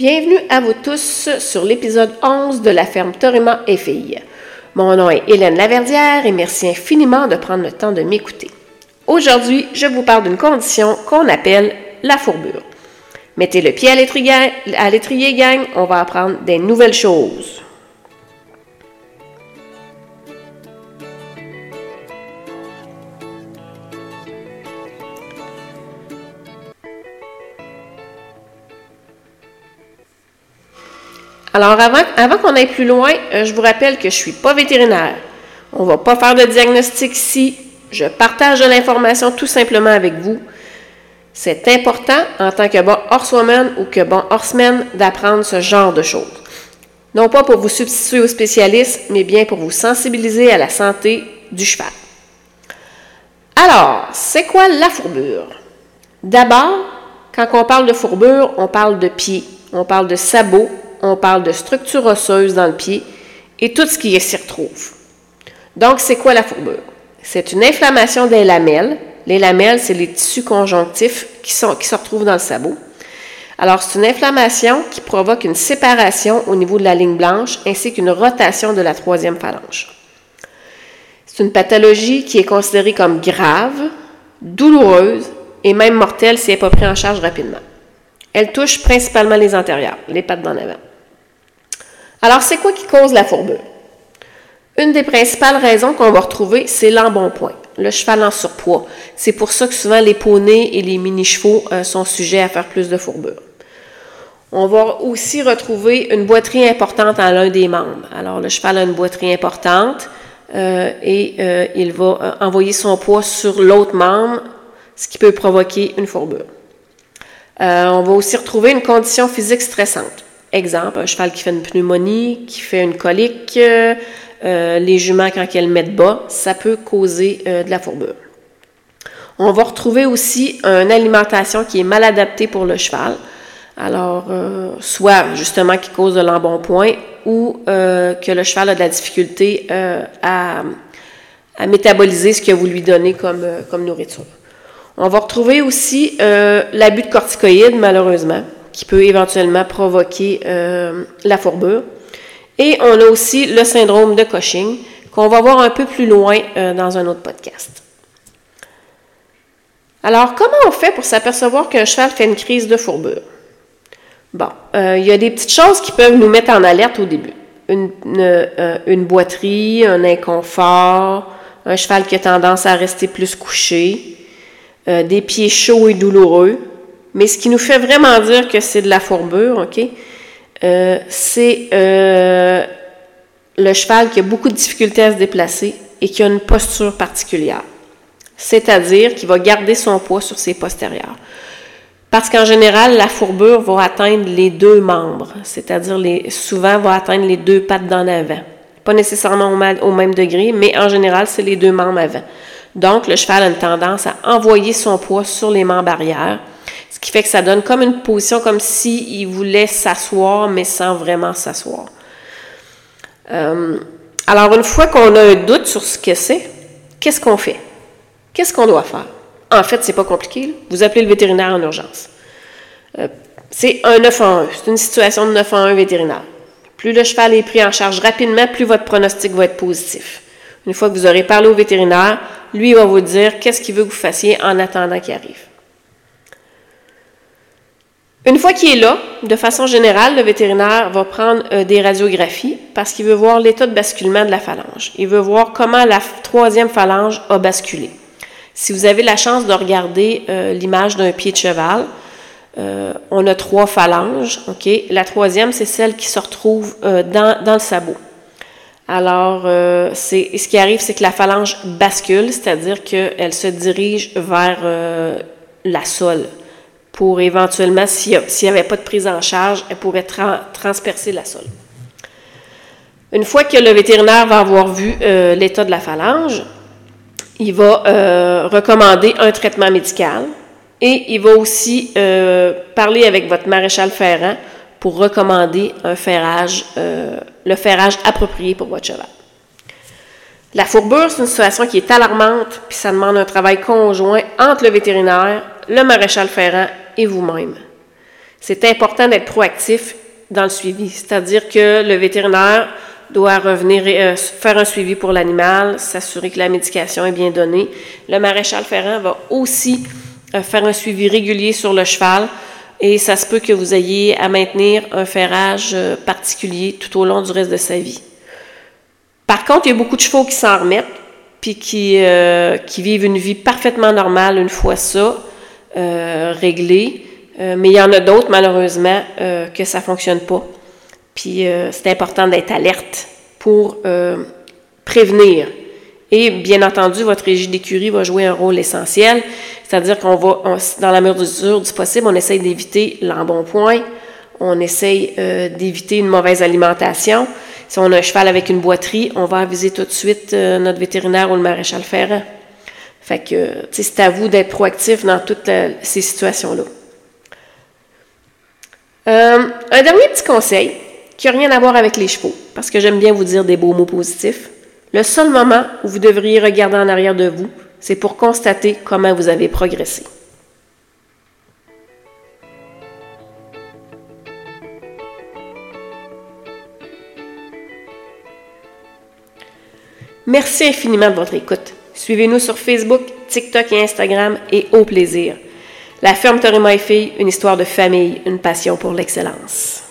Bienvenue à vous tous sur l'épisode 11 de la ferme Torima et Filles. Mon nom est Hélène Laverdière et merci infiniment de prendre le temps de m'écouter. Aujourd'hui, je vous parle d'une condition qu'on appelle la fourbure. Mettez le pied à l'étrier, gang, on va apprendre des nouvelles choses. Alors, avant, qu'on aille plus loin, euh, je vous rappelle que je ne suis pas vétérinaire. On ne va pas faire de diagnostic ici. Je partage de l'information tout simplement avec vous. C'est important en tant que bon horsewoman ou que bon horseman d'apprendre ce genre de choses. Non pas pour vous substituer aux spécialistes, mais bien pour vous sensibiliser à la santé du cheval. Alors, c'est quoi la fourbure? D'abord, quand on parle de fourbure, on parle de pied, on parle de sabots, on parle de structure osseuse dans le pied et tout ce qui s'y retrouve. Donc, c'est quoi la fourbure? C'est une inflammation des lamelles. Les lamelles, c'est les tissus conjonctifs qui, se retrouvent dans le sabot. Alors, c'est une inflammation qui provoque une séparation au niveau de la ligne blanche ainsi qu'une rotation de la troisième phalange. C'est une pathologie qui est considérée comme grave, douloureuse et même mortelle si elle n'est pas prise en charge rapidement. Elle touche principalement les antérieurs, les pattes d'en avant. Alors, c'est quoi qui cause la fourbure? Une des principales raisons qu'on va retrouver, c'est l'embonpoint, le cheval en surpoids. C'est pour ça que souvent les poneys et les mini-chevaux euh, sont sujets à faire plus de fourbure. On va aussi retrouver une boiterie importante à l'un des membres. Alors, le cheval a une boiterie importante euh, et euh, il va envoyer son poids sur l'autre membre, ce qui peut provoquer une fourbure. on va aussi retrouver une condition physique stressante. Exemple, un cheval qui fait une pneumonie, qui fait une colique, euh, les juments quand elles mettent bas, ça peut causer euh, de la fourbure. On va retrouver aussi une alimentation qui est mal adaptée pour le cheval. Alors, euh, soit justement qui cause de l'embonpoint ou que le cheval a de la difficulté à, métaboliser ce que vous lui donnez comme, comme nourriture. On va retrouver aussi l'abus de corticoïdes, malheureusement qui peut éventuellement provoquer euh, la fourbure. Et on a aussi le syndrome de Cushing, qu'on va voir un peu plus loin euh, dans un autre podcast. Alors, comment on fait pour s'apercevoir qu'un cheval fait une crise de fourbure? Bon, euh, il y a des petites choses qui peuvent nous mettre en alerte au début. Une, une boiterie, un inconfort, un cheval qui a tendance à rester plus couché, des pieds chauds et douloureux, mais ce qui nous fait vraiment dire que c'est de la fourbure, OK, euh, c'est euh, le cheval qui a beaucoup de difficultés à se déplacer et qui a une posture particulière. C'est-à-dire qu'il va garder son poids sur ses postérieurs. Parce qu'en général, la fourbure va atteindre les deux membres, c'est-à-dire les, souvent va atteindre les deux pattes d'en avant. Pas nécessairement au, au même degré, mais en général, c'est les deux membres avant. Donc, le cheval a une tendance à envoyer son poids sur les membres arrière ce qui fait que ça donne comme une position comme s'il voulait s'asseoir, mais sans vraiment s'asseoir. Euh, alors, une fois qu'on a un doute sur ce que c'est, qu'est-ce qu'on fait? Qu'est-ce qu'on doit faire? En fait, c'est pas compliqué. Vous appelez le vétérinaire en urgence. Euh, c'est un 9 en 1. C'est une situation de 9 en 1 vétérinaire. Plus le cheval est pris en charge rapidement, plus votre pronostic va être positif. Une fois que vous aurez parlé au vétérinaire, lui va vous dire qu'est-ce qu'il veut que vous fassiez en attendant qu'il arrive. Une fois qu'il est là, de façon générale, le vétérinaire va prendre euh, des radiographies parce qu'il veut voir l'état de basculement de la phalange. Il veut voir comment la troisième phalange a basculé. Si vous avez la chance de regarder euh, l'image d'un pied de cheval, euh, on a trois phalanges. ok? La troisième, c'est celle qui se retrouve dans, le sabot. Alors, ce qui arrive, c'est que la phalange bascule, c'est-à-dire qu'elle se dirige vers la sole pour éventuellement, s'il n'y avait pas de prise en charge, elle pourrait transpercer la sole. Une fois que le vétérinaire va avoir vu euh, l'état de la phalange, il va euh, recommander un traitement médical et il va aussi euh, parler avec votre maréchal ferrant pour recommander un ferrage, le ferrage approprié pour votre cheval. La fourbure, c'est une situation qui est alarmante, puis ça demande un travail conjoint entre le vétérinaire, le maréchal ferrant et vous-même. C'est important d'être proactif dans le suivi, c'est-à-dire que le vétérinaire doit revenir euh, faire un suivi pour l'animal, s'assurer que la médication est bien donnée. Le maréchal ferrant va aussi euh, faire un suivi régulier sur le cheval et ça se peut que vous ayez à maintenir un ferrage euh, particulier tout au long du reste de sa vie. Par contre, il y a beaucoup de chevaux qui s'en remettent puis qui, qui vivent une vie parfaitement normale une fois ça réglé. mais il y en a d'autres, malheureusement, que ça ne fonctionne pas. Puis euh, c'est important d'être alerte pour euh, prévenir. Et bien entendu, votre régie d'écurie va jouer un rôle essentiel, c'est-à-dire qu'on va, dans la mesure du possible, on essaye d'éviter l'embonpoint, on essaye euh, d'éviter une mauvaise alimentation. Si on a un cheval avec une boiterie, on va aviser tout de suite notre vétérinaire ou le maréchal ferrant. Fait que, c'est à vous d'être proactif dans toutes ces situations-là. un dernier petit conseil, qui n'a rien à voir avec les chevaux, parce que j'aime bien vous dire des beaux mots positifs. Le seul moment où vous devriez regarder en arrière de vous, c'est pour constater comment vous avez progressé. Merci infiniment de votre écoute. Suivez-nous sur Facebook, TikTok et Instagram et au plaisir. La ferme Torima et une histoire de famille, une passion pour l'excellence.